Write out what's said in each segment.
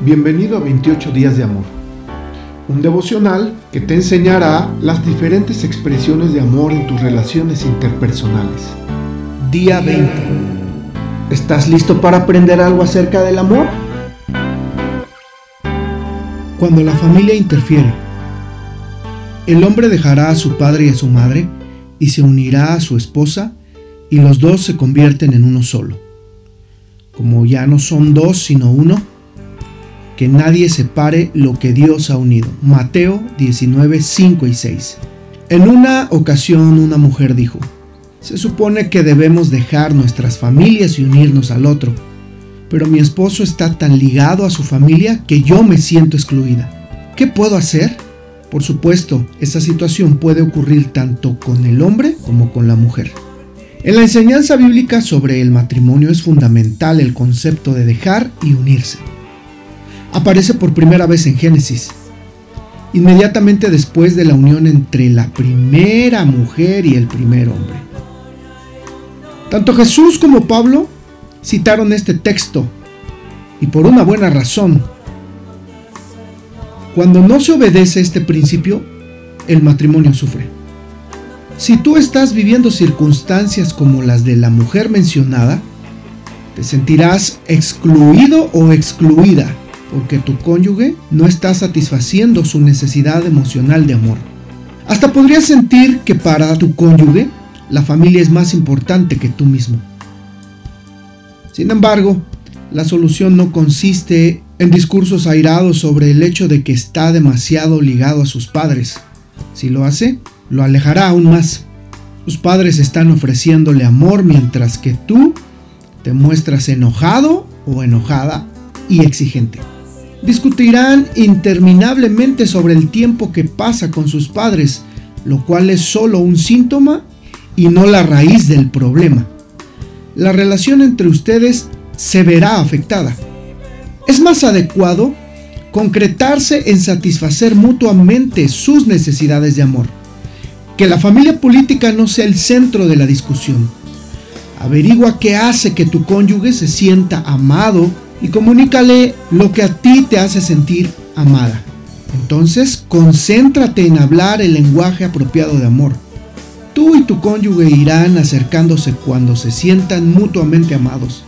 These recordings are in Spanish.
Bienvenido a 28 días de amor, un devocional que te enseñará las diferentes expresiones de amor en tus relaciones interpersonales. Día 20. ¿Estás listo para aprender algo acerca del amor? Cuando la familia interfiere, el hombre dejará a su padre y a su madre y se unirá a su esposa y los dos se convierten en uno solo. Como ya no son dos sino uno, que nadie separe lo que Dios ha unido. Mateo 19, 5 y 6. En una ocasión una mujer dijo, se supone que debemos dejar nuestras familias y unirnos al otro, pero mi esposo está tan ligado a su familia que yo me siento excluida. ¿Qué puedo hacer? Por supuesto, esta situación puede ocurrir tanto con el hombre como con la mujer. En la enseñanza bíblica sobre el matrimonio es fundamental el concepto de dejar y unirse. Aparece por primera vez en Génesis, inmediatamente después de la unión entre la primera mujer y el primer hombre. Tanto Jesús como Pablo citaron este texto, y por una buena razón. Cuando no se obedece este principio, el matrimonio sufre. Si tú estás viviendo circunstancias como las de la mujer mencionada, te sentirás excluido o excluida porque tu cónyuge no está satisfaciendo su necesidad emocional de amor. Hasta podrías sentir que para tu cónyuge la familia es más importante que tú mismo. Sin embargo, la solución no consiste en discursos airados sobre el hecho de que está demasiado ligado a sus padres. Si lo hace, lo alejará aún más. Tus padres están ofreciéndole amor mientras que tú te muestras enojado o enojada y exigente. Discutirán interminablemente sobre el tiempo que pasa con sus padres, lo cual es solo un síntoma y no la raíz del problema. La relación entre ustedes se verá afectada. Es más adecuado concretarse en satisfacer mutuamente sus necesidades de amor. Que la familia política no sea el centro de la discusión. Averigua qué hace que tu cónyuge se sienta amado y comunícale lo que a ti te hace sentir amada. Entonces, concéntrate en hablar el lenguaje apropiado de amor. Tú y tu cónyuge irán acercándose cuando se sientan mutuamente amados.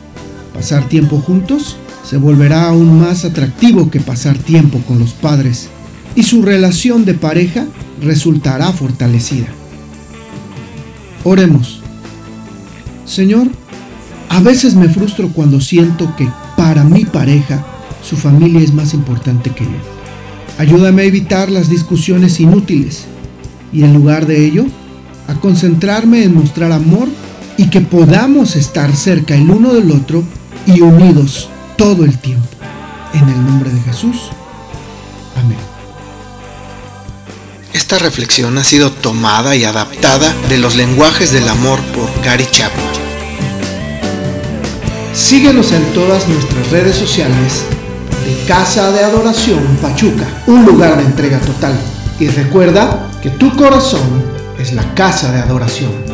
Pasar tiempo juntos se volverá aún más atractivo que pasar tiempo con los padres y su relación de pareja resultará fortalecida. Oremos. Señor, a veces me frustro cuando siento que para mi pareja su familia es más importante que yo. Ayúdame a evitar las discusiones inútiles y en lugar de ello, a concentrarme en mostrar amor y que podamos estar cerca el uno del otro y unidos todo el tiempo. En el nombre de Jesús. Amén. Esta reflexión ha sido tomada y adaptada de los lenguajes del amor por Gary Chapman. Síguenos en todas nuestras redes sociales de Casa de Adoración Pachuca, un lugar de entrega total. Y recuerda que tu corazón es la casa de adoración.